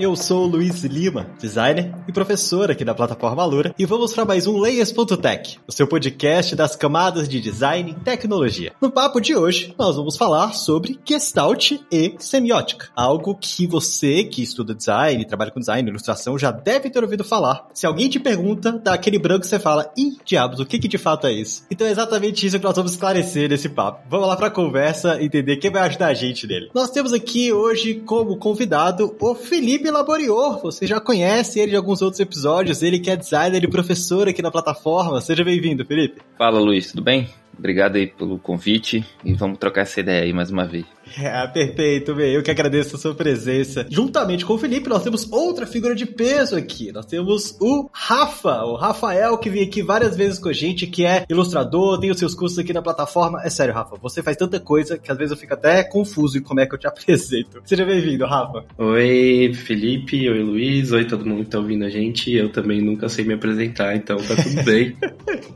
Eu sou o Luiz Lima, designer e professor aqui da plataforma Alura, e vamos para mais um Layers.tech, o seu podcast das camadas de design e tecnologia. No papo de hoje, nós vamos falar sobre Gestalt e semiótica, algo que você que estuda design, trabalha com design, ilustração, já deve ter ouvido falar. Se alguém te pergunta, dá aquele branco você fala, ih, diabos, o que que de fato é isso? Então é exatamente isso que nós vamos esclarecer nesse papo. Vamos lá para a conversa, entender quem vai ajudar a gente nele. Nós temos aqui hoje como convidado o Felipe Laborior. Você já conhece ele de alguns outros episódios. Ele que é designer e professor aqui na plataforma. Seja bem-vindo, Felipe. Fala, Luiz. Tudo bem? Obrigado aí pelo convite e vamos trocar essa ideia aí mais uma vez. É, perfeito, bem. Eu que agradeço a sua presença. Juntamente com o Felipe, nós temos outra figura de peso aqui. Nós temos o Rafa, o Rafael, que vem aqui várias vezes com a gente, que é ilustrador, tem os seus cursos aqui na plataforma. É sério, Rafa, você faz tanta coisa que às vezes eu fico até confuso em como é que eu te apresento. Seja bem-vindo, Rafa. Oi, Felipe. Oi, Luiz. Oi, todo mundo que tá ouvindo a gente. Eu também nunca sei me apresentar, então tá tudo bem.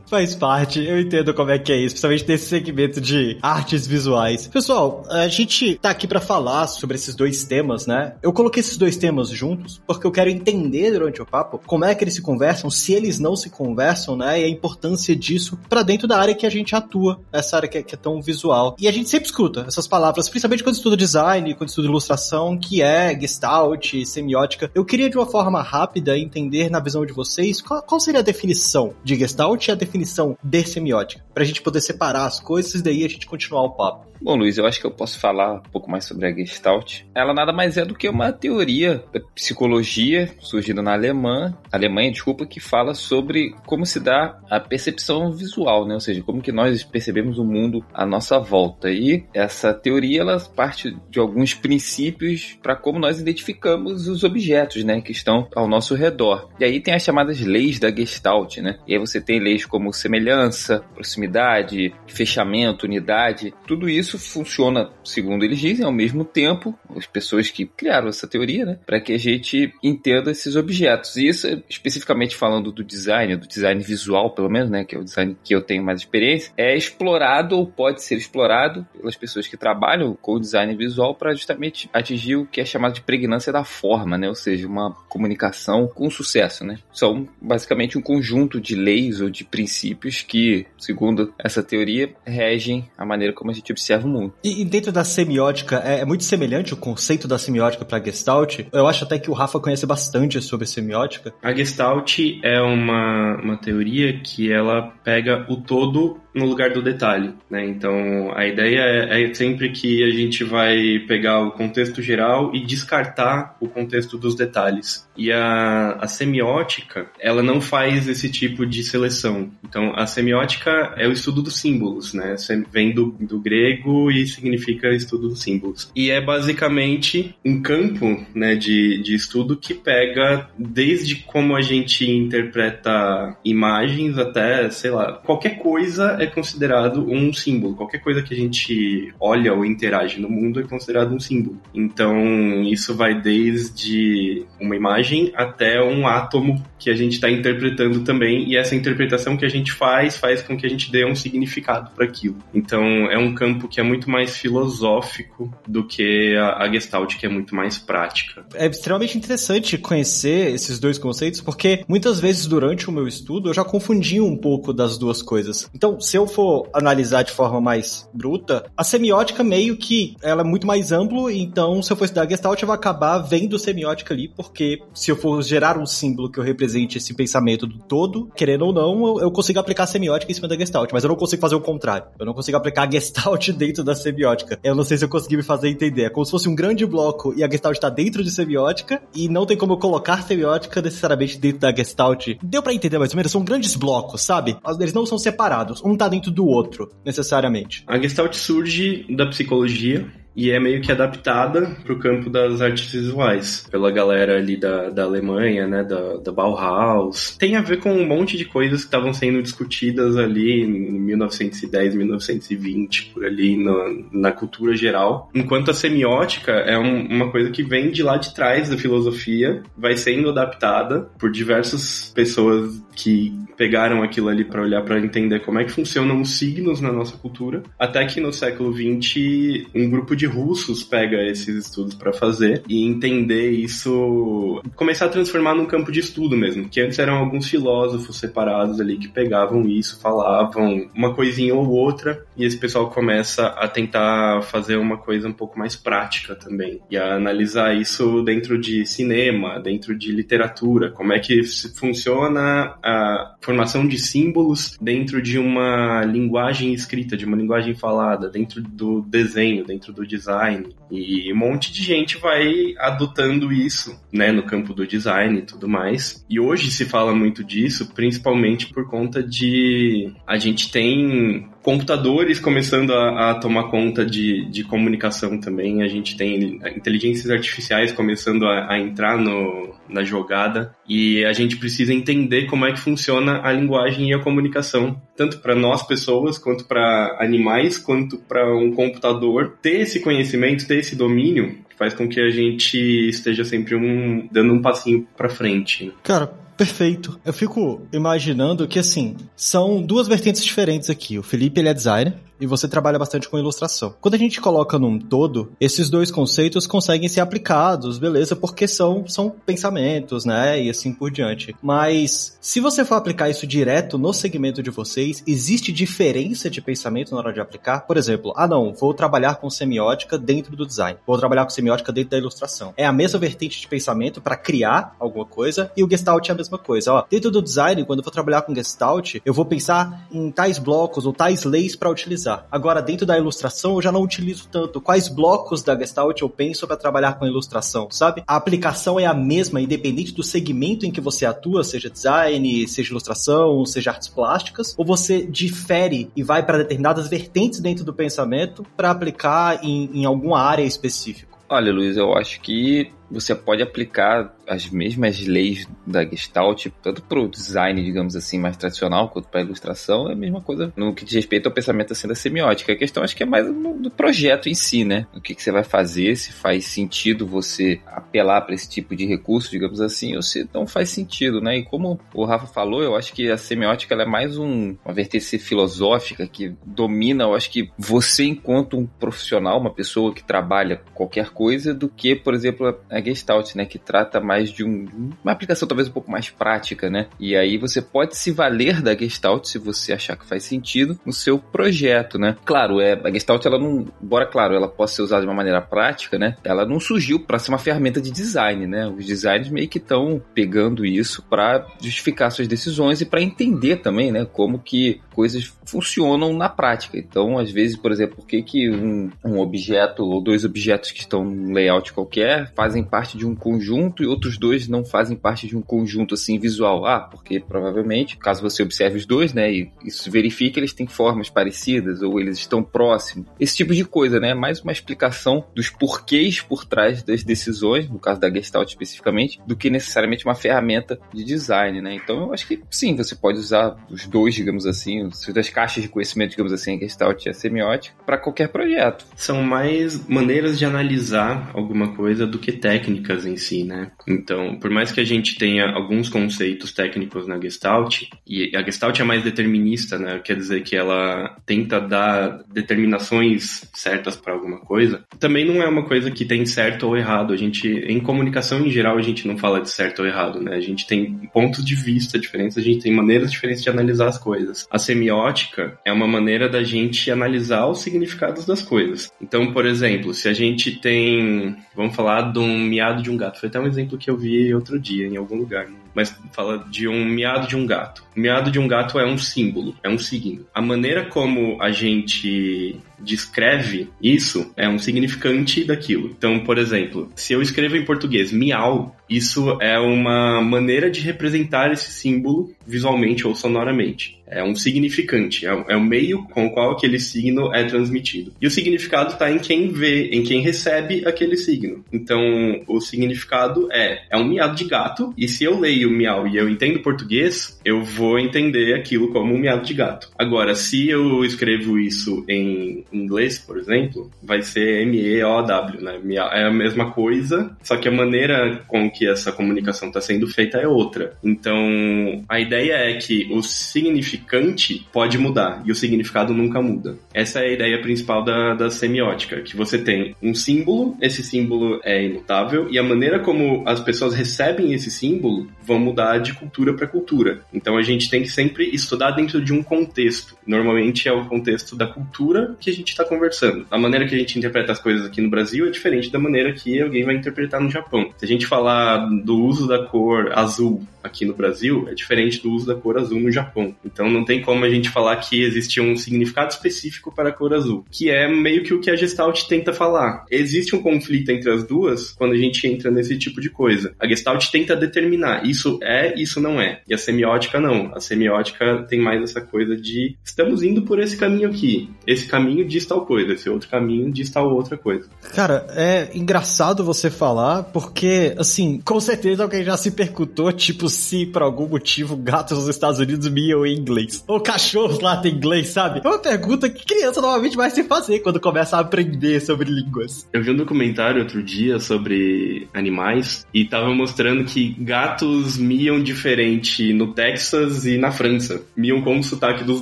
faz parte, eu entendo como é que é isso, principalmente nesse segmento de artes visuais. Pessoal, a gente tá aqui para falar sobre esses dois temas, né? Eu coloquei esses dois temas juntos porque eu quero entender durante o papo como é que eles se conversam, se eles não se conversam, né? E a importância disso para dentro da área que a gente atua, essa área que é, que é, tão visual. E a gente sempre escuta essas palavras, principalmente quando estuda design, quando estuda ilustração, que é gestalt, semiótica. Eu queria de uma forma rápida entender na visão de vocês qual, qual seria a definição de gestalt e a definição de semiótica, pra gente poder separar as coisas e daí a gente continuar o papo. Bom, Luiz, eu acho que eu posso falar um pouco mais sobre a Gestalt. Ela nada mais é do que uma teoria da psicologia surgida na Alemanha, Alemanha, desculpa, que fala sobre como se dá a percepção visual, né? Ou seja, como que nós percebemos o mundo à nossa volta. E essa teoria ela parte de alguns princípios para como nós identificamos os objetos, né, que estão ao nosso redor. E aí tem as chamadas leis da Gestalt, né? E aí você tem leis como semelhança, proximidade, fechamento, unidade, tudo isso funciona, segundo eles dizem, ao mesmo tempo, as pessoas que criaram essa teoria, né, para que a gente entenda esses objetos. E isso, especificamente falando do design, do design visual, pelo menos, né, que é o design que eu tenho mais experiência, é explorado ou pode ser explorado pelas pessoas que trabalham com o design visual para justamente atingir o que é chamado de pregnância da forma, né, ou seja, uma comunicação com sucesso, né. São basicamente um conjunto de leis ou de princípios que, segundo essa teoria, regem a maneira como a gente observa o mundo. E, e dentro da semiótica, é, é, muito semelhante o conceito da semiótica para Gestalt? Eu acho até que o Rafa conhece bastante sobre semiótica. A Gestalt é uma, uma teoria que ela pega o todo no lugar do detalhe, né? Então a ideia é, é, sempre que a gente vai pegar o contexto geral e descartar o contexto dos detalhes. E a, a semiótica, ela não faz esse tipo de seleção. Então a semiótica é o estudo dos símbolos, né? Vem do, do grego e significa estudo dos símbolos. E é basicamente um campo, né, de, de estudo que pega desde como a gente interpreta imagens até, sei lá, qualquer coisa é considerado um símbolo. Qualquer coisa que a gente olha ou interage no mundo é considerado um símbolo. Então, isso vai desde uma imagem até um átomo que a gente está interpretando também, e essa interpretação que a gente faz faz com que a gente dê um significado para aquilo. Então, é um campo que é muito mais filosófico do que a, a Gestalt, que é muito mais prática. É extremamente interessante conhecer esses dois conceitos, porque muitas vezes durante o meu estudo eu já confundi um pouco das duas coisas. Então, se eu for analisar de forma mais bruta, a semiótica meio que ela é muito mais amplo, então se eu for estudar Gestalt eu vou acabar vendo semiótica ali, porque se eu for gerar um símbolo que eu represente esse pensamento do todo, querendo ou não, eu, eu consigo aplicar semiótica em cima da Gestalt, mas eu não consigo fazer o contrário. Eu não consigo aplicar a Gestalt dentro da semiótica. Eu não sei se eu consegui me fazer entender. É como se fosse um grande bloco e a Gestalt está dentro de semiótica e não tem como eu colocar semiótica necessariamente dentro da Gestalt. Deu para entender mais ou menos? São grandes blocos, sabe? Eles não são separados. Um tá dentro do outro, necessariamente. A Gestalt surge da psicologia e é meio que adaptada para o campo das artes visuais, pela galera ali da, da Alemanha, né, da, da Bauhaus. Tem a ver com um monte de coisas que estavam sendo discutidas ali em 1910, 1920, por ali na, na cultura geral. Enquanto a semiótica é um, uma coisa que vem de lá de trás da filosofia, vai sendo adaptada por diversas pessoas que pegaram aquilo ali para olhar para entender como é que funcionam os signos na nossa cultura, até que no século XX um grupo de russos pega esses estudos para fazer e entender isso, começar a transformar num campo de estudo mesmo, que antes eram alguns filósofos separados ali que pegavam isso, falavam uma coisinha ou outra, e esse pessoal começa a tentar fazer uma coisa um pouco mais prática também, e a analisar isso dentro de cinema, dentro de literatura, como é que funciona a formação de símbolos dentro de uma linguagem escrita, de uma linguagem falada, dentro do desenho, dentro do design. E um monte de gente vai adotando isso, né, no campo do design e tudo mais. E hoje se fala muito disso, principalmente por conta de a gente tem computadores começando a, a tomar conta de, de, comunicação também. A gente tem inteligências artificiais começando a, a, entrar no, na jogada e a gente precisa entender como é que funciona a linguagem e a comunicação, tanto para nós pessoas, quanto para animais, quanto para um computador. Ter esse conhecimento, ter esse domínio faz com que a gente esteja sempre um, dando um passinho para frente. Cara, Perfeito. Eu fico imaginando que, assim, são duas vertentes diferentes aqui. O Felipe, ele é designer, e você trabalha bastante com ilustração. Quando a gente coloca num todo, esses dois conceitos conseguem ser aplicados, beleza? Porque são, são pensamentos, né? E assim por diante. Mas se você for aplicar isso direto no segmento de vocês, existe diferença de pensamento na hora de aplicar? Por exemplo, ah não, vou trabalhar com semiótica dentro do design, vou trabalhar com semiótica dentro da ilustração. É a mesma vertente de pensamento para criar alguma coisa e o Gestalt é a mesma coisa. Ó, dentro do design, quando eu for trabalhar com Gestalt, eu vou pensar em tais blocos ou tais leis para utilizar utilizar. Agora, dentro da ilustração, eu já não utilizo tanto. Quais blocos da Gestalt eu penso para trabalhar com ilustração, sabe? A aplicação é a mesma, independente do segmento em que você atua, seja design, seja ilustração, seja artes plásticas, ou você difere e vai para determinadas vertentes dentro do pensamento para aplicar em, em alguma área específica. Olha, Luiz, eu acho que você pode aplicar as mesmas leis da Gestalt, tanto para o design, digamos assim, mais tradicional, quanto para a ilustração, é a mesma coisa no que diz respeito ao pensamento assim da semiótica. A questão acho que é mais do projeto em si, né? O que, que você vai fazer, se faz sentido você apelar para esse tipo de recurso, digamos assim, ou se não faz sentido, né? E como o Rafa falou, eu acho que a semiótica é mais um, uma vertente filosófica que domina, eu acho que você enquanto um profissional, uma pessoa que trabalha qualquer coisa, do que, por exemplo, a Gestalt, né? Que trata mais de um, uma aplicação talvez um pouco mais prática, né? E aí você pode se valer da Gestalt se você achar que faz sentido no seu projeto, né? Claro, é, a Gestalt, ela não, embora claro, ela possa ser usada de uma maneira prática, né? Ela não surgiu para ser uma ferramenta de design, né? Os designers meio que estão pegando isso para justificar suas decisões e para entender também, né? Como que coisas funcionam na prática. Então, às vezes, por exemplo, por que, que um, um objeto ou dois objetos que estão num layout qualquer fazem parte de um conjunto e outros dois não fazem parte de um conjunto assim visual. Ah, porque provavelmente, caso você observe os dois, né, e isso verifique, eles têm formas parecidas ou eles estão próximos. Esse tipo de coisa, né? Mais uma explicação dos porquês por trás das decisões, no caso da Gestalt especificamente, do que necessariamente uma ferramenta de design, né? Então eu acho que sim, você pode usar os dois, digamos assim, as das caixas de conhecimento, digamos assim, a Gestalt e a semiótica, para qualquer projeto. São mais maneiras de analisar alguma coisa do que técnicas técnicas em si, né? Então, por mais que a gente tenha alguns conceitos técnicos na Gestalt, e a Gestalt é mais determinista, né? Quer dizer que ela tenta dar determinações certas para alguma coisa. Também não é uma coisa que tem certo ou errado. A gente, em comunicação em geral, a gente não fala de certo ou errado, né? A gente tem pontos de vista diferentes, a gente tem maneiras diferentes de analisar as coisas. A semiótica é uma maneira da gente analisar os significados das coisas. Então, por exemplo, se a gente tem, vamos falar de um miado de um gato. Foi até um exemplo que eu vi outro dia em algum lugar. Mas fala de um miado de um gato. O miado de um gato é um símbolo, é um signo. A maneira como a gente descreve isso é um significante daquilo. Então, por exemplo, se eu escrevo em português miau, isso é uma maneira de representar esse símbolo visualmente ou sonoramente. É um significante, é, é o meio com o qual aquele signo é transmitido. E o significado está em quem vê, em quem recebe aquele signo. Então, o significado é é um miado de gato, e se eu leio miau e eu entendo português, eu vou entender aquilo como um miado de gato. Agora, se eu escrevo isso em inglês, por exemplo, vai ser M-E-O-W, né? É a mesma coisa, só que a maneira com que essa comunicação está sendo feita é outra. Então, a ideia é que o significante pode mudar e o significado nunca muda. Essa é a ideia principal da, da semiótica, que você tem um símbolo, esse símbolo é imutável e a maneira como as pessoas recebem esse símbolo vão mudar de cultura para cultura. Então, a gente tem que sempre estudar dentro de um contexto. Normalmente é o contexto da cultura que a gente está conversando. A maneira que a gente interpreta as coisas aqui no Brasil é diferente da maneira que alguém vai interpretar no Japão. Se a gente falar do uso da cor azul aqui no Brasil, é diferente do uso da cor azul no Japão. Então não tem como a gente falar que existe um significado específico para a cor azul, que é meio que o que a Gestalt tenta falar. Existe um conflito entre as duas quando a gente entra nesse tipo de coisa. A Gestalt tenta determinar isso é, isso não é. E a semiótica não. A semiótica tem mais essa coisa de estamos indo por esse caminho aqui. Esse caminho diz tal coisa, esse outro caminho diz tal outra coisa. Cara, é engraçado você falar, porque, assim, com certeza alguém já se perguntou, tipo, se por algum motivo gatos nos Estados Unidos miam em inglês. Ou cachorros lá tem inglês, sabe? É uma pergunta que criança normalmente vai se fazer quando começa a aprender sobre línguas. Eu vi um documentário outro dia sobre animais e tava mostrando que gatos miam diferente no Texas e na França. Miam com o sotaque dos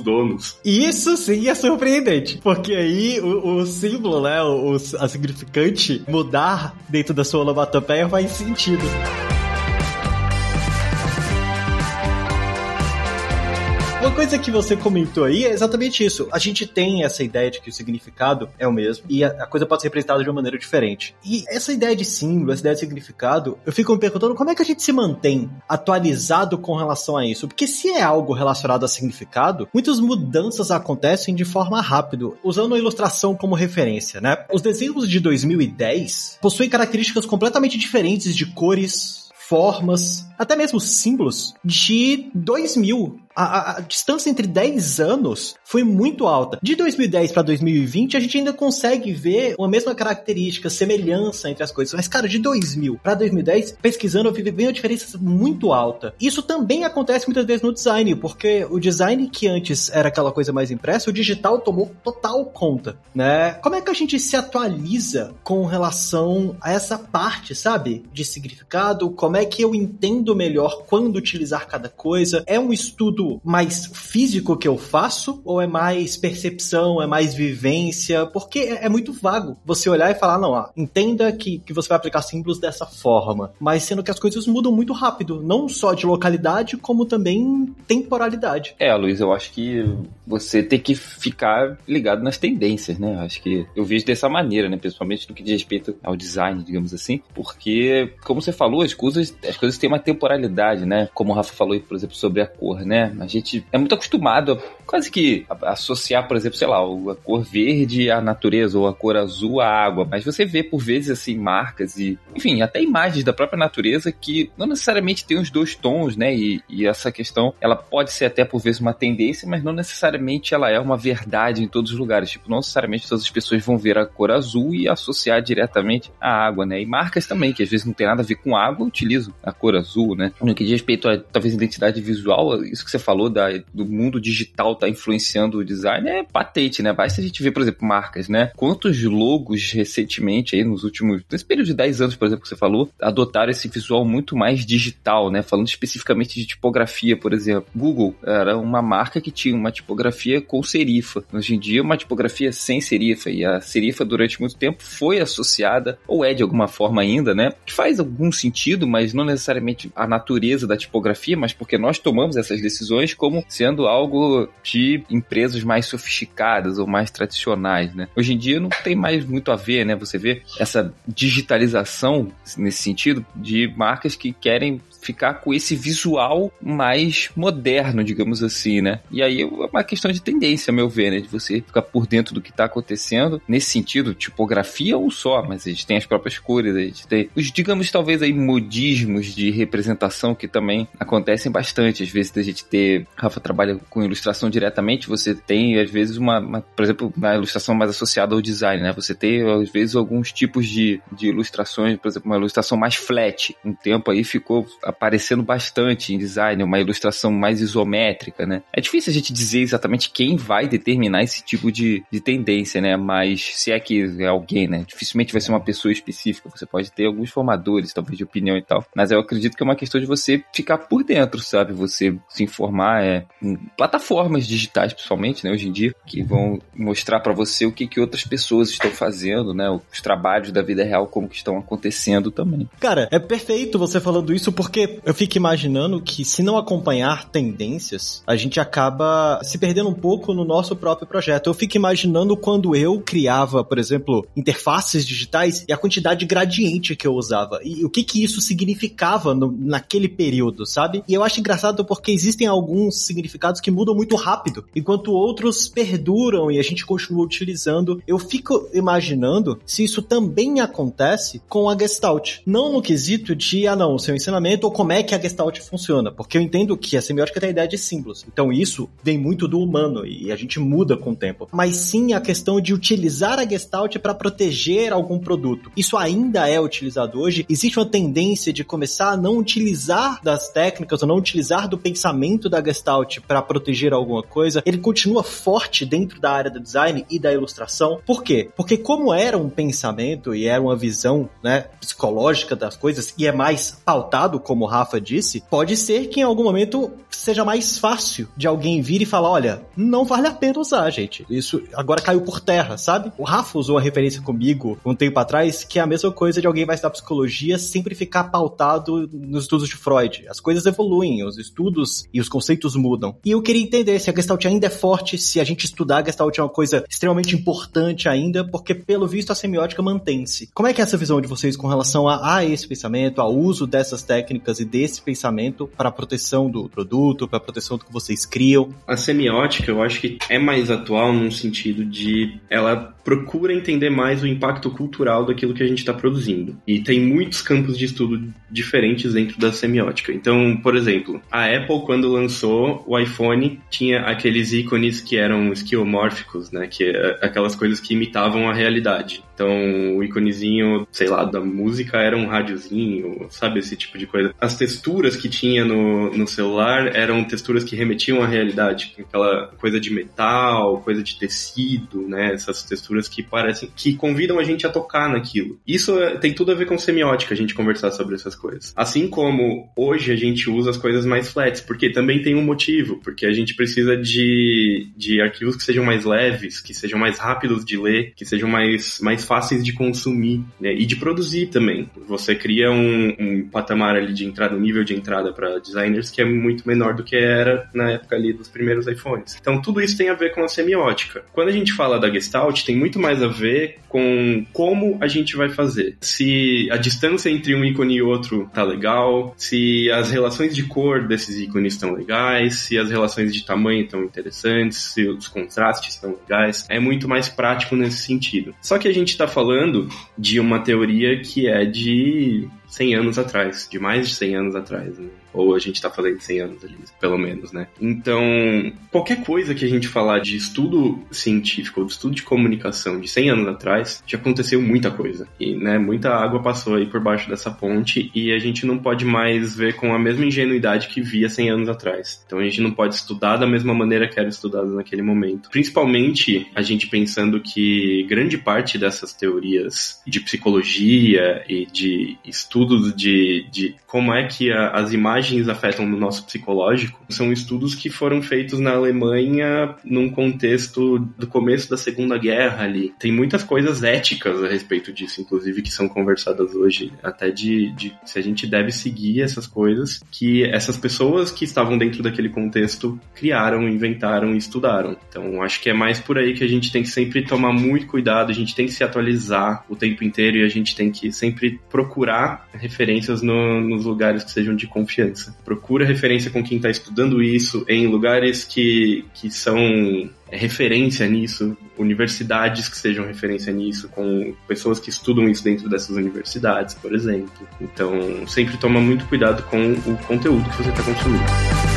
donos. Isso sim é surpreendente, porque aí o, o símbolo, né, o, a significante mudar dentro da sua onomatopeia faz sentido. Coisa que você comentou aí é exatamente isso. A gente tem essa ideia de que o significado é o mesmo e a, coisa pode ser representada de uma maneira diferente. E essa ideia de símbolo, essa ideia de significado, eu fico me perguntando como é que a gente se mantém atualizado com relação a isso. Porque se é algo relacionado a significado, muitas mudanças acontecem de forma rápida. Usando a ilustração como referência, né? Os desenhos de 2010 possuem características completamente diferentes de cores, formas, até mesmo símbolos de 2000 a, a, distância entre 10 anos foi muito alta. De 2010 para 2020, a gente ainda consegue ver uma mesma característica, semelhança entre as coisas. Mas, cara, de 2000 para 2010, pesquisando, eu vi bem uma diferença muito alta. Isso também acontece muitas vezes no design, porque o design que antes era aquela coisa mais impressa, o digital tomou total conta, né? Como é que a gente se atualiza com relação a essa parte, sabe? De significado, como é que eu entendo melhor quando utilizar cada coisa? É um estudo mais físico que eu faço ou é mais percepção, é mais vivência? Porque é, é muito vago você olhar e falar, não, ó, entenda que, que você vai aplicar símbolos dessa forma, mas sendo que as coisas mudam muito rápido, não só de localidade, como também temporalidade. É, Luiz, eu acho que você tem que ficar ligado nas tendências, né? Acho que eu vejo dessa maneira, né? Principalmente no que diz respeito ao design, digamos assim, porque, como você falou, as coisas, as coisas têm uma temporalidade, né? Como o Rafa falou, por exemplo, sobre a cor, né? A gente é muito acostumado a quase que associar, por exemplo, sei lá, a cor verde à natureza ou a cor azul à água, mas você vê por vezes assim marcas e, enfim, até imagens da própria natureza que não necessariamente tem os dois tons, né? E, e essa questão, ela pode ser até por vezes uma tendência, mas não necessariamente ela é uma verdade em todos os lugares. Tipo, não necessariamente todas as pessoas vão ver a cor azul e associar diretamente à água, né? E marcas também, que às vezes não tem nada a ver com água, utilizam a cor azul, né? No que diz respeito a talvez identidade visual, isso que você falou da, do mundo digital tá influenciando o design é patente, né? Basta a gente ver, por exemplo, marcas, né? Quantos logos recentemente aí nos últimos, nesse período de 10 anos, por exemplo, que você falou, adotaram esse visual muito mais digital, né? Falando especificamente de tipografia, por exemplo. Google era uma marca que tinha uma tipografia com serifa. Hoje em dia, uma tipografia sem serifa. E a serifa, durante muito tempo, foi associada, ou é de alguma forma ainda, né? Que faz algum sentido, mas não necessariamente a natureza da tipografia, mas porque nós tomamos essas decisões como sendo algo de empresas mais sofisticadas ou mais tradicionais, né? Hoje em dia não tem mais muito a ver, né? Você vê essa digitalização nesse sentido de marcas que querem ficar com esse visual mais moderno, digamos assim, né? E aí é uma questão de tendência, a meu ver, né? De você ficar por dentro do que está acontecendo. Nesse sentido, tipografia ou só, mas a gente tem as próprias cores, a gente tem os, digamos, talvez aí modismos de representação que também acontecem bastante. Às vezes a gente ter, Rafa trabalha com ilustração diretamente, você tem às vezes uma, uma por exemplo, na ilustração mais associada ao design, né? Você tem às vezes alguns tipos de, de ilustrações, por exemplo, uma ilustração mais flat. Um tempo aí ficou aparecendo bastante em design, uma ilustração mais isométrica, né? É difícil a gente dizer exatamente quem vai determinar esse tipo de, de tendência, né? Mas se é que é alguém, né? Dificilmente vai ser uma pessoa específica. Você pode ter alguns formadores, talvez de opinião e tal. Mas eu acredito que é uma questão de você ficar por dentro, sabe? Você se informar é, em plataformas digitais, principalmente, né? Hoje em dia, que vão mostrar para você o que, que outras pessoas estão fazendo, né? Os trabalhos da vida real, como que estão acontecendo também. Cara, é perfeito você falando isso porque eu fico imaginando que se não acompanhar tendências, a gente acaba se perdendo um pouco no nosso próprio projeto. Eu fico imaginando quando eu criava, por exemplo, interfaces digitais e a quantidade de gradiente que eu usava e o que que isso significava no, naquele período, sabe? E eu acho engraçado porque existem alguns significados que mudam muito rápido, enquanto outros perduram e a gente continua utilizando. Eu fico imaginando se isso também acontece com a Gestalt. Não no quesito de, ah não, o seu ensinamento como é que a Gestalt funciona, porque eu entendo que a semiótica tem a ideia de símbolos. Então isso vem muito do humano e a gente muda com o tempo. Mas sim a questão de utilizar a Gestalt para proteger algum produto. Isso ainda é utilizado hoje. Existe uma tendência de começar a não utilizar das técnicas ou não utilizar do pensamento da Gestalt para proteger alguma coisa. Ele continua forte dentro da área do design e da ilustração. Por quê? Porque como era um pensamento e era uma visão, né, psicológica das coisas e é mais pautado, como o Rafa disse, pode ser que em algum momento seja mais fácil de alguém vir e falar, olha, não vale a pena usar, gente. Isso agora caiu por terra, sabe? O Rafa usou a referência comigo um tempo atrás, que é a mesma coisa de alguém vai estudar psicologia sempre ficar pautado nos estudos de Freud. As coisas evoluem, os estudos e os conceitos mudam. E eu queria entender se a Gestalt ainda é forte, se a gente estudar a Gestalt é uma coisa extremamente importante ainda, porque pelo visto a semiótica mantém-se. Como é que é essa visão de vocês com relação a, a esse pensamento, ao uso dessas técnicas e desse pensamento para a proteção do produto, para a proteção do que vocês criam? A semiótica, eu acho que é mais atual num sentido de ela procura entender mais o impacto cultural daquilo que a gente está produzindo. E tem muitos campos de estudo diferentes dentro da semiótica. Então, por exemplo, a Apple, quando lançou o iPhone, tinha aqueles ícones que eram esquiomórficos, né? Que é aquelas coisas que imitavam a realidade. Então, o íconezinho, sei lá, da música era um rádiozinho, sabe? Esse tipo de coisa. As texturas que tinha no, no celular eram texturas que remetiam à realidade. Aquela coisa de metal, coisa de tecido, né? Essas texturas que parecem, que convidam a gente a tocar naquilo. Isso é, tem tudo a ver com semiótica, a gente conversar sobre essas coisas. Assim como hoje a gente usa as coisas mais flats, porque também tem um motivo, porque a gente precisa de, de arquivos que sejam mais leves, que sejam mais rápidos de ler, que sejam mais, mais fáceis de consumir né? e de produzir também. Você cria um, um patamar ali de entrada, um nível de entrada para designers que é muito menor do que era na época ali dos primeiros iPhones. Então tudo isso tem a ver com a semiótica. Quando a gente fala da Gestalt, tem muito mais a ver com como a gente vai fazer. Se a distância entre um ícone e outro tá legal, se as relações de cor desses ícones estão legais, se as relações de tamanho estão interessantes, se os contrastes estão legais. É muito mais prático nesse sentido. Só que a gente está falando de uma teoria que é de 100 anos atrás, de mais de 100 anos atrás, né? Ou a gente tá falando de 100 anos ali, pelo menos, né? Então, qualquer coisa que a gente falar de estudo científico ou de estudo de comunicação de 100 anos atrás, já aconteceu muita coisa. E, né, muita água passou aí por baixo dessa ponte e a gente não pode mais ver com a mesma ingenuidade que via 100 anos atrás. Então, a gente não pode estudar da mesma maneira que era estudado naquele momento. Principalmente a gente pensando que grande parte dessas teorias de psicologia e de estudos de, de como é que a, as imagens imagens afetam no nosso psicológico são estudos que foram feitos na Alemanha num contexto do começo da Segunda Guerra ali. Tem muitas coisas éticas a respeito disso, inclusive, que são conversadas hoje, até de, de se a gente deve seguir essas coisas que essas pessoas que estavam dentro daquele contexto criaram, inventaram e estudaram. Então, acho que é mais por aí que a gente tem que sempre tomar muito cuidado, a gente tem que se atualizar o tempo inteiro e a gente tem que sempre procurar referências no, nos lugares que sejam de confiança. Procura referência com quem está estudando isso em lugares que, que são é, referência nisso, universidades que sejam referência nisso, com pessoas que estudam isso dentro dessas universidades, por exemplo. Então, sempre toma muito cuidado com o conteúdo que você está consumindo.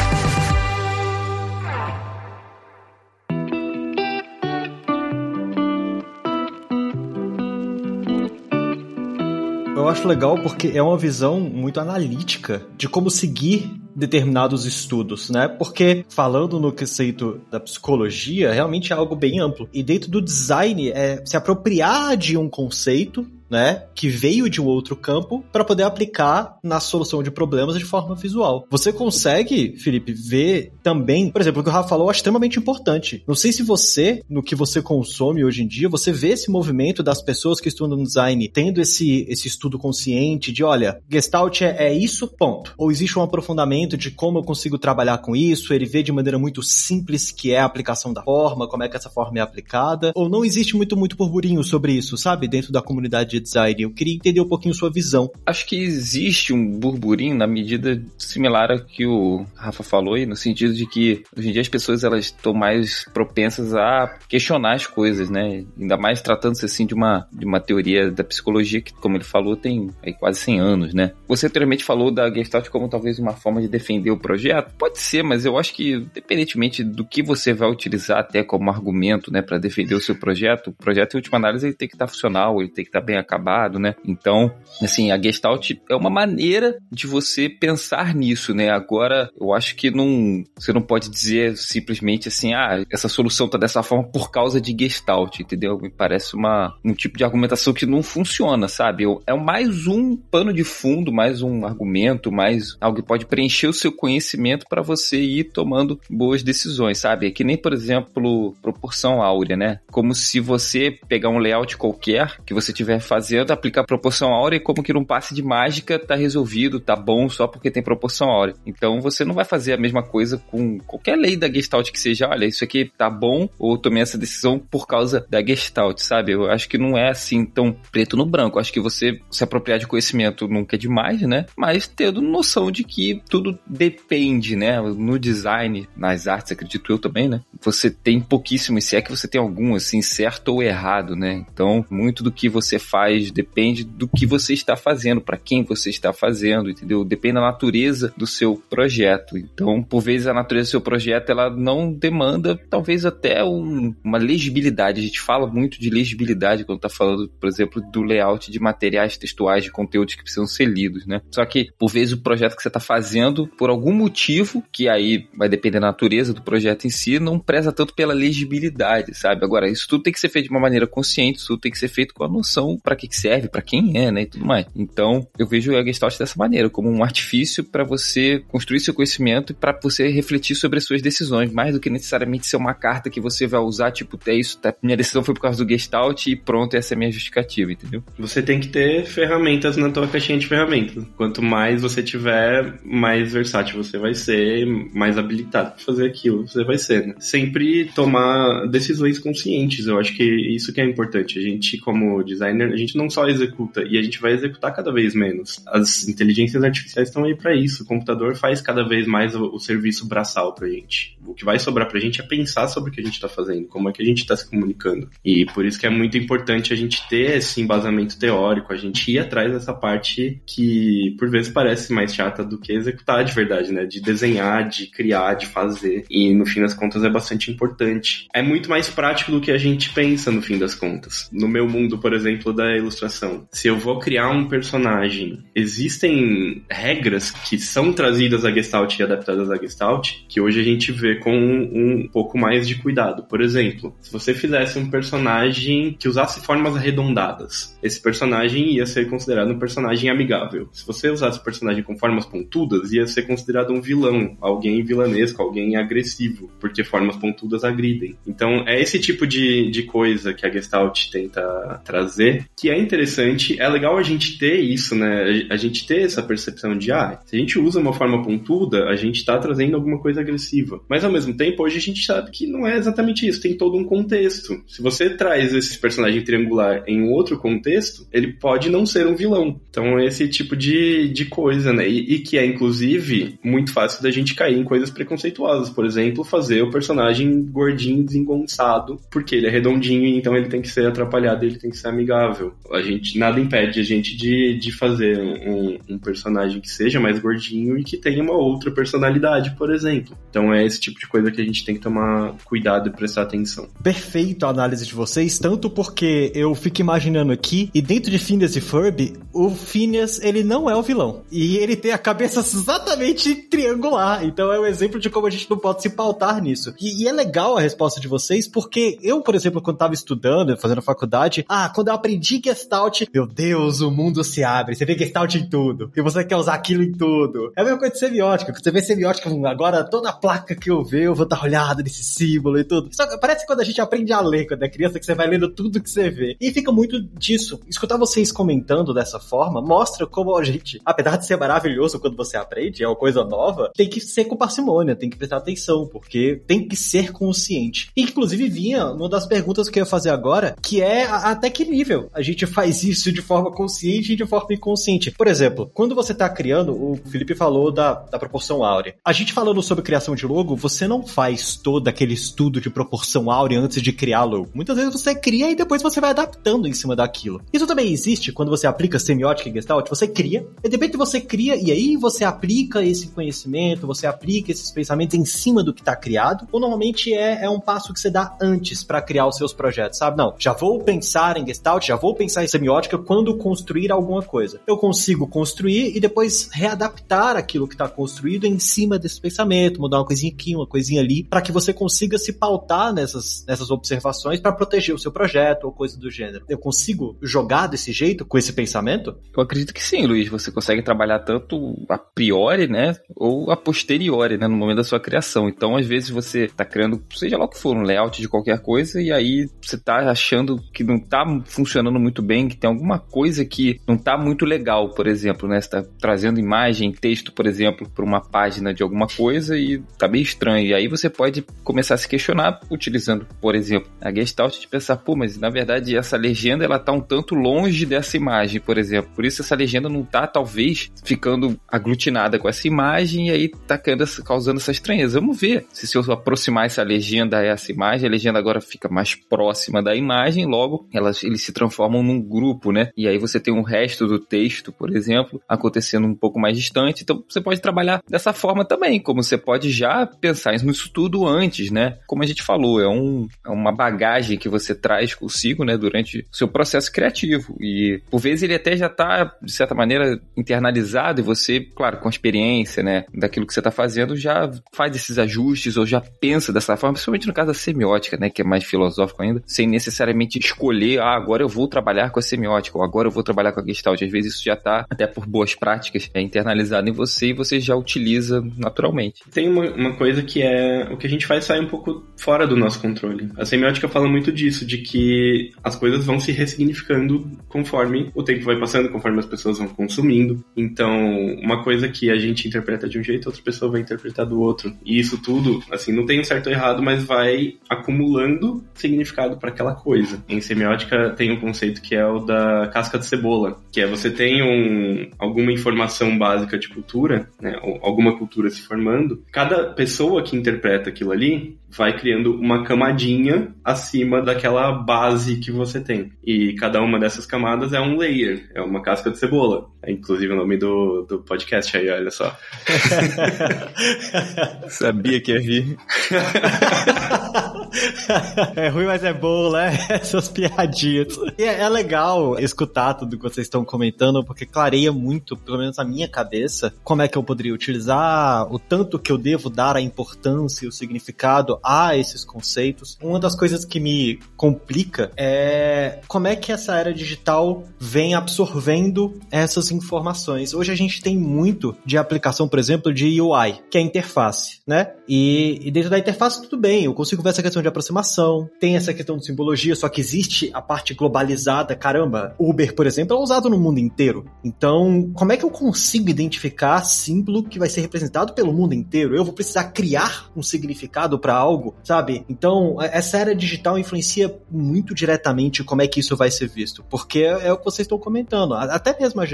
Acho legal porque é uma visão muito analítica de como seguir determinados estudos, né? Porque falando no conceito da psicologia, realmente é algo bem amplo. E dentro do design é se apropriar de um conceito né, que veio de outro campo para poder aplicar na solução de problemas de forma visual. Você consegue, Felipe, ver também, por exemplo, o que o Rafa falou é extremamente importante. Não sei se você, no que você consome hoje em dia, você vê esse movimento das pessoas que estudam design tendo esse, esse estudo consciente de, olha, Gestalt é, é isso, ponto. Ou existe um aprofundamento de como eu consigo trabalhar com isso, ele vê de maneira muito simples que é a aplicação da forma, como é que essa forma é aplicada, ou não existe muito, muito burburinho sobre isso, sabe, dentro da comunidade de design. Eu queria entender um pouquinho sua visão. Acho que existe um burburinho na medida similar a que o Rafa falou, no sentido de que hoje em dia as pessoas elas estão mais propensas a questionar as coisas, né? Ainda mais tratando-se assim de uma, de uma teoria da psicologia que, como ele falou, tem aí, quase 100 anos, né? Você anteriormente falou da Gestalt como talvez uma forma de defender o projeto. Pode ser, mas eu acho que, independentemente do que você vai utilizar até como argumento, né, para defender o seu projeto, o projeto, em última análise, ele tem que estar funcional, ele tem que estar bem acabado, né? Então, assim, a Gestalt é uma maneira de você pensar nisso, né? Agora, eu acho que não, você não pode dizer simplesmente assim, ah, essa solução tá dessa forma por causa de Gestalt, entendeu? Me parece uma, um tipo de argumentação que não funciona, sabe? É mais um pano de fundo, mais um argumento, mais algo que pode preencher o seu conhecimento para você ir tomando boas decisões, sabe? É que nem, por exemplo, proporção áurea, né? Como se você pegar um layout qualquer que você estiver fazendo fazendo, aplicar proporção áurea e como que num passe de mágica tá resolvido, tá bom só porque tem proporção áurea. Então você não vai fazer a mesma coisa com qualquer lei da Gestalt que seja, olha, isso aqui tá bom ou tomei essa decisão por causa da Gestalt, sabe? Eu acho que não é assim tão preto no branco. Eu acho que você se apropriar de conhecimento nunca é demais, né? Mas tendo noção de que tudo depende, né? No design, nas artes, acredito eu também, né? Você tem pouquíssimo, se é que você tem algum, assim, certo ou errado, né? Então, muito do que você faz faz, depende do que você está fazendo, para quem você está fazendo, entendeu? Depende da natureza do seu projeto. Então, por vezes, a natureza do seu projeto ela não demanda, talvez até um, uma legibilidade. A gente fala muito de legibilidade quando está falando, por exemplo, do layout de materiais textuais, de conteúdos que precisam ser lidos, né? Só que, por vezes, o projeto que você está fazendo, por algum motivo, que aí vai depender da natureza do projeto em si, não preza tanto pela legibilidade, sabe? Agora, isso tudo tem que ser feito de uma maneira consciente, isso tudo tem que ser feito com a noção para que que, serve, para quem é, né, e tudo mais. Então, eu vejo a Gestalt dessa maneira, como um artifício para você construir seu conhecimento e para você refletir sobre as suas decisões, mais do que necessariamente ser uma carta que você vai usar, tipo, é isso, tá, minha decisão foi por causa do Gestalt e pronto, essa é a minha justificativa, entendeu? Você tem que ter ferramentas na tua caixinha de ferramentas. Quanto mais você tiver, mais versátil você vai ser, mais habilitado para fazer aquilo você vai ser. Né? Sempre tomar decisões conscientes, eu acho que isso que é importante. A gente, como designer, a gente não só executa, e a gente vai executar cada vez menos. As inteligências artificiais estão aí para isso. O computador faz cada vez mais o, o, serviço braçal pra gente. O que vai sobrar pra gente é pensar sobre o que a gente está fazendo, como é que a gente está se comunicando. E por isso que é muito importante a gente ter esse embasamento teórico, a gente ir atrás dessa parte que por vezes parece mais chata do que executar de verdade, né? De desenhar, de criar, de fazer. E no fim das contas é bastante importante. É muito mais prático do que a gente pensa no fim das contas. No meu mundo, por exemplo, da ilustração. Se eu vou criar um personagem, existem regras que são trazidas a Gestalt e adaptadas a Gestalt que hoje a gente vê com um pouco mais de cuidado. Por exemplo, se você fizesse um personagem que usasse formas arredondadas, esse personagem ia ser considerado um personagem amigável. Se você usasse o personagem com formas pontudas, ia ser considerado um vilão, alguém vilanesco, alguém agressivo, porque formas pontudas agridem. Então, é esse tipo de, de coisa que a Gestalt tenta trazer, que é interessante. É legal a gente ter isso, né? A gente ter essa percepção de, ah, se a gente usa uma forma pontuda, a gente tá trazendo alguma coisa agressiva. Mas, ao mesmo tempo, hoje a gente sabe que não é exatamente isso, tem todo um contexto. Se você traz esse personagem triangular em outro contexto, ele pode não ser um vilão. Então, esse tipo de, de coisa, né? E, e que é, inclusive, muito fácil da gente cair em coisas preconceituosas. Por exemplo, fazer o personagem gordinho, desengonçado, porque ele é redondinho então ele tem que ser atrapalhado, ele tem que ser amigável. A gente, nada impede a gente de, de fazer um, um personagem que seja mais gordinho e que tenha uma outra personalidade, por exemplo. Então é esse tipo de coisa que a gente tem que tomar cuidado e prestar atenção. Perfeito a análise de vocês, tanto porque eu fico imaginando aqui, e dentro de Phineas e Ferb, o Phineas, ele não é o vilão. E ele tem a cabeça exatamente triangular. Então é um exemplo de como a gente não pode se pautar nisso. E, e é legal a resposta de vocês, porque eu, por exemplo, quando tava estudando, fazendo faculdade, ah, quando eu aprendi Gestalt, meu Deus, o mundo se abre. Você vê Gestalt em tudo. E você quer usar aquilo em tudo. É a mesma coisa de semiótica. Você vê semiótica, agora toda placa que eu ver, eu vou dar olhada nesse símbolo e tudo. Só que parece quando a gente aprende a ler quando é criança, que você vai lendo tudo que você vê. E fica muito disso. Escutar vocês comentando dessa forma mostra como a gente, apesar de ser maravilhoso quando você aprende, é uma coisa nova, tem que ser com parcimônia, tem que prestar atenção, porque tem que ser consciente. Inclusive vinha uma das perguntas que eu ia fazer agora, que é até que nível a gente faz isso de forma consciente e de forma inconsciente. Por exemplo, quando você está criando, o Felipe falou da, da proporção áurea. A gente falando sobre criação de logo, você não faz todo aquele estudo de proporção áurea antes de criar logo. Muitas vezes você cria e depois você vai adaptando em cima daquilo. Isso também existe quando você aplica semiótica e gestalt, você cria, e de repente você cria e aí você aplica esse conhecimento, você aplica esses pensamentos em cima do que está criado, ou normalmente é, é um passo que você dá antes para criar os seus projetos, sabe? Não, já vou pensar em gestalt, já vou pensar em semiótica quando construir alguma coisa. Eu consigo construir e depois readaptar aquilo que está construído em cima desse pensamento, mudar uma coisinha aqui, uma coisinha ali, para que você consiga se pautar nessas, nessas observações para proteger o seu projeto ou coisa do gênero. Eu consigo jogar desse jeito, com esse pensamento? Eu acredito que sim, Luiz. Você consegue trabalhar tanto a priori, né, ou a posteriori, né, no momento da sua criação. Então, às vezes você está criando, seja lá o que for, um layout de qualquer coisa, e aí você está achando que não está funcionando muito bem, que tem alguma coisa que não está muito legal, por exemplo, né? Você tá trazendo imagem, texto, por exemplo, para uma página de alguma coisa e tá bem estranho. E aí você pode começar a se questionar utilizando, por exemplo, a Gestalt de pensar, pô, mas na verdade essa legenda ela tá um tanto longe dessa imagem, por exemplo. Por isso essa legenda não tá, talvez, ficando aglutinada com essa imagem e aí tá causando essa estranheza. Vamos ver se se eu aproximar essa legenda a essa imagem, a legenda agora fica mais próxima da imagem, logo elas, eles se transformam num grupo, né? E aí você tem o resto do texto, por exemplo, acontecendo um pouco mais distante. Então você pode trabalhar dessa forma também, como você pode já pensar nisso tudo antes, né? Como a gente falou, é, um, é uma bagagem que você traz consigo, né, durante o seu processo criativo. E por vezes ele até já está, de certa maneira, internalizado e você, claro, com a experiência, né, daquilo que você está fazendo, já faz esses ajustes ou já pensa dessa forma, principalmente no caso da semiótica, né, que é mais filosófico ainda, sem necessariamente escolher, ah, agora eu vou trabalhar com a semiótica ou agora eu vou trabalhar com a gestalt. Às vezes isso já está, até por boas práticas, é internalizado em você e você já utiliza naturalmente. Tem uma, uma coisa que é o que a gente faz sai um pouco fora do nosso controle. A semiótica fala muito disso, de que as coisas vão se ressignificando conforme o tempo vai passando, conforme as pessoas vão consumindo. Então, uma coisa que a gente interpreta de um jeito, outra pessoa vai interpretar do outro. E isso tudo, assim, não tem um certo ou errado, mas vai acumulando significado para aquela coisa. Em semiótica tem um conceito que é o da casca de cebola, que é você tem um, alguma informação básica de cultura, né, alguma cultura se formando, cada pessoa que interpreta aquilo ali vai criando uma camadinha acima daquela base que você tem. E cada uma dessas camadas é um layer, é uma casca de cebola. Inclusive o nome do, do podcast aí, olha só. Sabia que ia vir. é ruim, mas é bom, né? Essas piadinhas. E é, é, legal escutar tudo que vocês estão comentando, porque clareia muito, pelo menos na minha cabeça, como é que eu poderia utilizar, o tanto que eu devo dar a importância e o significado a esses conceitos. Uma das coisas que me complica é como é que essa era digital vem absorvendo essas informações. Hoje a gente tem muito de aplicação, por exemplo, de UI, que é a interface, né? E, e dentro da interface tudo bem, eu consigo ver essa questão de aproximação, tem essa questão de simbologia, só que existe a parte globalizada. Caramba, Uber, por exemplo, é usado no mundo inteiro. Então, como é que eu consigo identificar símbolo que vai ser representado pelo mundo inteiro? Eu vou precisar criar um significado para algo, sabe? Então, essa era digital influencia muito diretamente como é que isso vai ser visto, porque é, é o que vocês estão comentando. Até mesmo a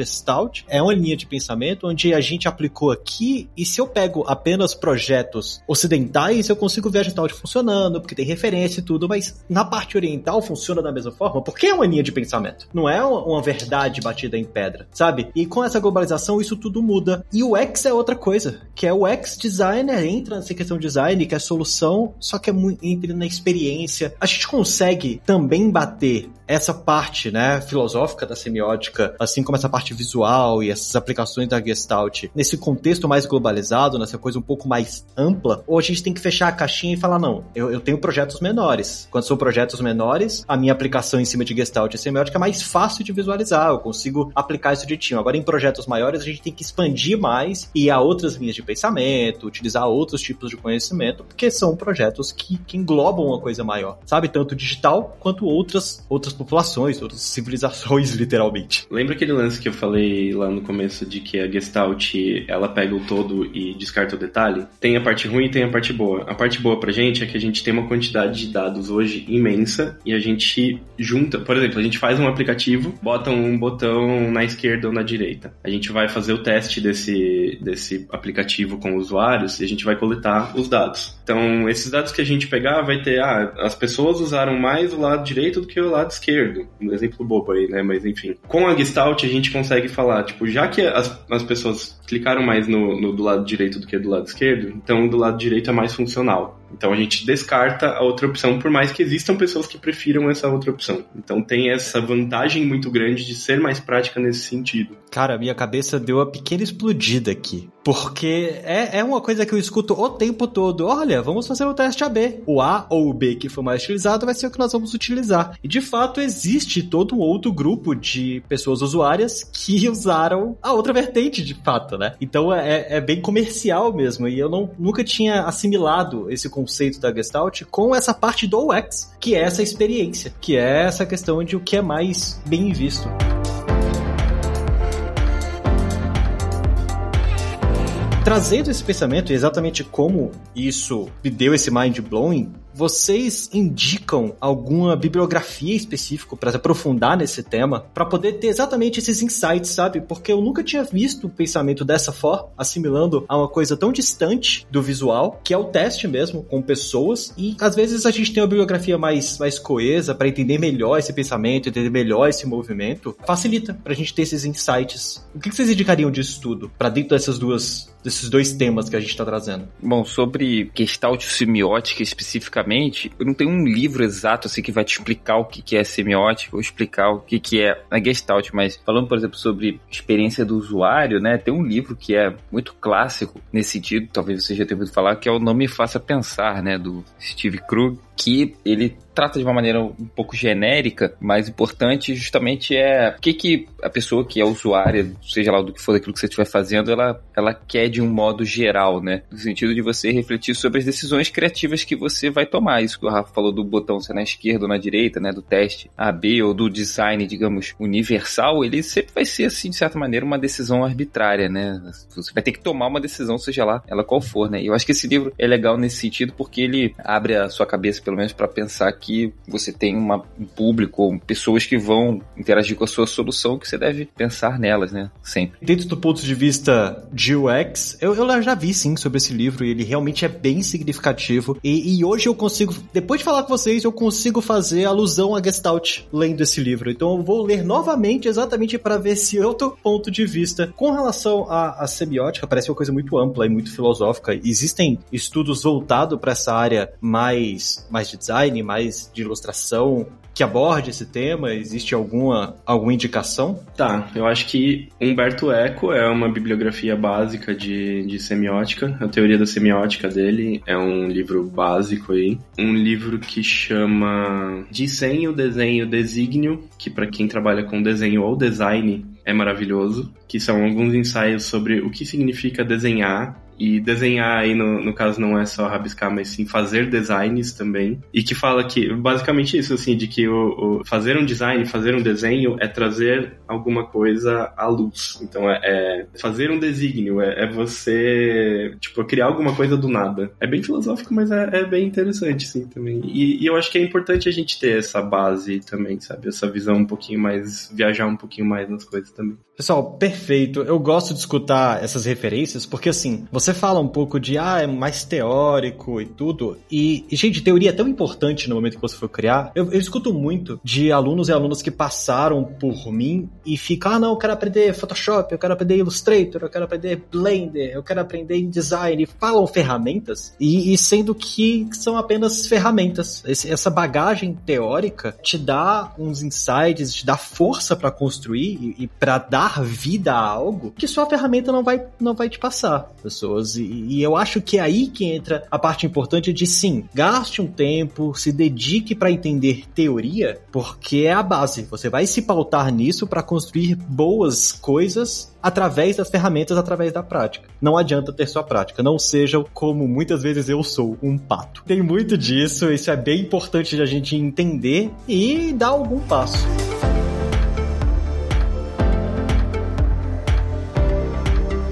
É uma linha de pensamento onde a gente aplicou aqui, e se eu pego apenas projetos ocidentais, eu consigo ver a Gestalt funcionando, porque tem referência e tudo, mas na parte oriental funciona da mesma forma, porque é uma linha de pensamento. Não é uma verdade batida em pedra, sabe? E com essa globalização, isso tudo muda. E o X é outra coisa, que é o X designer, entra nessa questão de design, que é solução, só que é muito, entra na experiência. A gente consegue também bater essa parte, né, filosófica da semiótica, assim como essa parte visual e essas aplicações da Gestalt, nesse contexto mais globalizado, nessa coisa um pouco mais ampla, ou a gente tem que fechar a caixinha e falar, não, eu, eu tenho projetos menores. Quando são projetos menores, a minha aplicação em cima de Gestalt e semiótica é mais fácil de visualizar, eu consigo aplicar isso direitinho. Agora, em projetos maiores, a gente tem que expandir mais e ir a outras linhas de pensamento, utilizar outros tipos de conhecimento, porque são projetos que, que englobam uma coisa maior, sabe? Tanto digital quanto outras, outras populações, outras civilizações, literalmente. Lembra aquele lance que eu falei lá no começo de que a Gestalt ela pega o todo e descarta o detalhe? Tem a parte ruim e tem a parte boa. A parte boa pra gente é que a gente tem uma quantidade de dados hoje imensa e a gente junta, por exemplo, a gente faz um aplicativo, bota um botão na esquerda ou na direita. A gente vai fazer o teste desse, desse aplicativo com usuários e a gente vai coletar os dados. Então, esses dados que a gente pegar vai ter, ah, as pessoas usaram mais o lado direito do que o lado esquerdo. Um exemplo bobo aí, né? Mas enfim. Com a Gestalt a gente consegue falar, tipo, já que as, as pessoas clicaram mais no, no do lado direito do que do lado esquerdo, então do lado direito é mais funcional. Então a gente descarta a outra opção, por mais que existam pessoas que prefiram essa outra opção. Então tem essa vantagem muito grande de ser mais prática nesse sentido. Cara, minha cabeça deu uma pequena explodida aqui. Porque é, é uma coisa que eu escuto o tempo todo. Olha, vamos fazer o teste AB. O A ou o B que for mais utilizado vai ser o que nós vamos utilizar. E de fato existe todo um outro grupo de pessoas usuárias que usaram a outra vertente, de fato, né? Então é, é bem comercial mesmo. E eu não, nunca tinha assimilado esse conceito conceito da Gestalt com essa parte do UX, que é essa experiência, que é essa questão de o que é mais bem visto. Trazendo esse pensamento e exatamente como isso me deu esse mind blowing, vocês indicam alguma bibliografia específica para aprofundar nesse tema, para poder ter exatamente esses insights, sabe? Porque eu nunca tinha visto o pensamento dessa forma, assimilando a uma coisa tão distante do visual, que é o teste mesmo com pessoas, e às vezes a gente tem uma bibliografia mais, mais coesa para entender melhor esse pensamento, entender melhor esse movimento, facilita para a gente ter esses insights. O que vocês indicariam de estudo para dentro dessas duas desses dois temas que a gente está trazendo? Bom, sobre gestalt semiótica especificamente, eu não tenho um livro exato assim que vai te explicar o que é semiótica ou explicar o que é a gestalt, mas falando, por exemplo, sobre experiência do usuário, né, tem um livro que é muito clássico nesse sentido, talvez você já tenha ouvido falar, que é o Não Me Faça Pensar, né, do Steve Krug, que ele trata de uma maneira um pouco genérica, mas importante justamente é o que, que a pessoa que é usuária, seja lá do que for daquilo que você estiver fazendo, ela, ela quer de um modo geral, né? No sentido de você refletir sobre as decisões criativas que você vai tomar. Isso que o Rafa falou do botão ser na esquerda ou na direita, né? Do teste AB ou do design, digamos, universal, ele sempre vai ser, assim, de certa maneira, uma decisão arbitrária, né? Você vai ter que tomar uma decisão, seja lá ela qual for, né? E eu acho que esse livro é legal nesse sentido porque ele abre a sua cabeça, pelo menos, para pensar que você tem uma, um público, pessoas que vão interagir com a sua solução, que você deve pensar nelas, né? Sempre. Dentro do ponto de vista de UX, eu, eu já vi sim sobre esse livro e ele realmente é bem significativo. E, e hoje eu consigo, depois de falar com vocês, eu consigo fazer alusão a Gestalt lendo esse livro. Então eu vou ler novamente exatamente para ver esse outro ponto de vista. Com relação à, à semiótica, parece uma coisa muito ampla e muito filosófica. Existem estudos voltados para essa área mais, mais de design, mais de ilustração, que aborde esse tema? Existe alguma, alguma indicação? Tá, eu acho que Humberto Eco é uma bibliografia básica de, de semiótica. A teoria da semiótica dele é um livro básico aí. Um livro que chama Desenho, Desenho, Desígnio, que para quem trabalha com desenho ou design é maravilhoso, que são alguns ensaios sobre o que significa desenhar e desenhar aí, no, no caso, não é só rabiscar, mas sim fazer designs também. E que fala que, basicamente isso, assim, de que o, o fazer um design, fazer um desenho é trazer alguma coisa à luz. Então é, é fazer um desígnio, é, é, você, tipo, criar alguma coisa do nada. É bem filosófico, mas é, é bem interessante, sim, também. E, e, eu acho que é importante a gente ter essa base também, sabe? Essa visão um pouquinho mais, viajar um pouquinho mais nas coisas também. Pessoal, perfeito. Eu gosto de escutar essas referências, porque assim, você fala um pouco de, ah, é mais teórico e tudo, e, e gente, teoria é tão importante no momento que você for criar. Eu, eu escuto muito de alunos e alunas que passaram por mim e ficam, ah, não, eu quero aprender Photoshop, eu quero aprender Illustrator, eu quero aprender Blender, eu quero aprender InDesign, e falam ferramentas, e, e sendo que são apenas ferramentas. Esse, essa bagagem teórica te dá uns insights, te dá força para construir e, e para dar vida a algo que sua ferramenta não vai, não vai te passar, pessoas. E, e eu acho que é aí que entra a parte importante de sim, gaste um tempo, se dedique para entender teoria, porque é a base. Você vai se pautar nisso para construir boas coisas através das ferramentas, através da prática. Não adianta ter sua prática, não seja como muitas vezes eu sou, um pato. Tem muito disso, isso é bem importante de a gente entender e dar algum passo.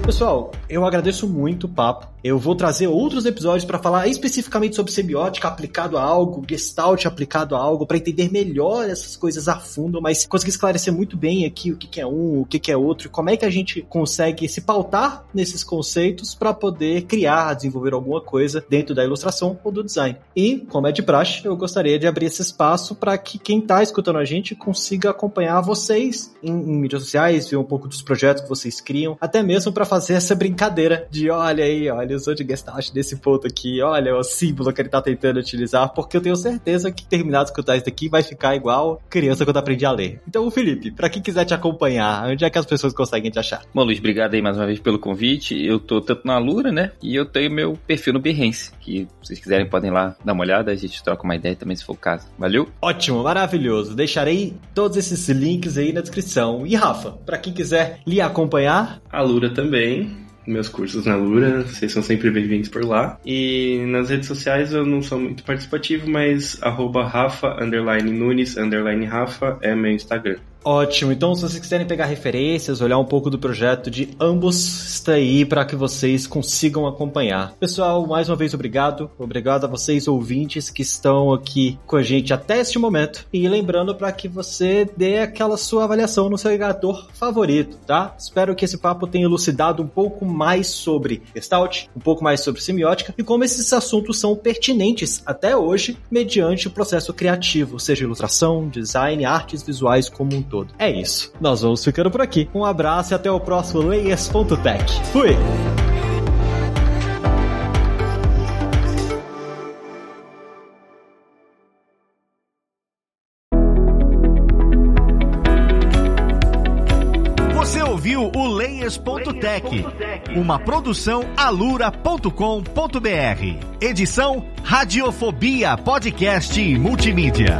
Pessoal, eu agradeço muito o papo. Eu vou trazer outros episódios para falar especificamente sobre semiótica aplicado a algo, gestalt aplicado a algo, para entender melhor essas coisas a fundo, mas conseguir esclarecer muito bem aqui o que, é um, o que, é outro, como é que a gente consegue se pautar nesses conceitos para poder criar, desenvolver alguma coisa dentro da ilustração ou do design. E, como é de praxe, eu gostaria de abrir esse espaço para que quem está escutando a gente consiga acompanhar vocês em, em mídias sociais, ver um pouco dos projetos que vocês criam, até mesmo para fazer essa brincadeira de olha aí, olha, eu sou de Gestalt desse ponto aqui, olha o símbolo que ele tá tentando utilizar, porque eu tenho certeza que terminado de escutar isso daqui vai ficar igual criança quando aprendi a ler. Então, Felipe, para quem quiser te acompanhar, onde é que as pessoas conseguem te achar? Bom, Luiz, obrigado aí mais uma vez pelo convite. Eu tô tanto na Lura, né? E eu tenho meu perfil no Behance, que se vocês quiserem podem lá dar uma olhada, a gente troca uma ideia também se for o caso. Valeu? Ótimo, maravilhoso. Deixarei todos esses links aí na descrição. E Rafa, para quem quiser lhe acompanhar, a Lura também meus cursos na Lura, vocês são sempre bem-vindos por lá. E nas redes sociais eu não sou muito participativo, mas arroba Rafa, underline Nunes, underline Rafa é meu Instagram. Ótimo. Então, se vocês quiserem pegar referências, olhar um pouco do projeto de ambos, está aí para que vocês consigam acompanhar. Pessoal, mais uma vez obrigado. Obrigado a vocês ouvintes que estão aqui com a gente até este momento. E lembrando para que você dê aquela sua avaliação no seu agregador favorito, tá? Espero que esse papo tenha elucidado um pouco mais sobre Gestalt, um pouco mais sobre semiótica e como esses assuntos são pertinentes até hoje mediante o processo criativo, seja ilustração, design, artes visuais como um todo. É isso. Nós vamos ficando por aqui. Um abraço e até o próximo Layers.tech. Fui! Você ouviu o Layers.tech, uma produção alura.com.br. Edição Radiofobia Podcast e Multimídia.